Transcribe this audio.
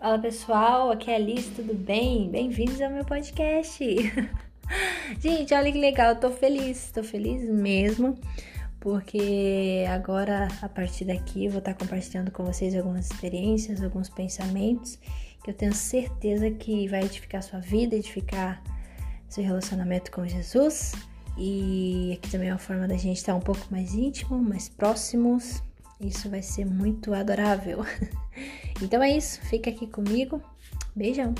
Fala pessoal, aqui é a Alice, tudo bem? Bem-vindos ao meu podcast. Gente, olha que legal, eu tô feliz, tô feliz mesmo, porque agora a partir daqui eu vou estar compartilhando com vocês algumas experiências, alguns pensamentos que eu tenho certeza que vai edificar sua vida, edificar seu relacionamento com Jesus. E aqui também é uma forma da gente estar um pouco mais íntimo, mais próximos. Isso vai ser muito adorável. Então é isso, fica aqui comigo. Beijão!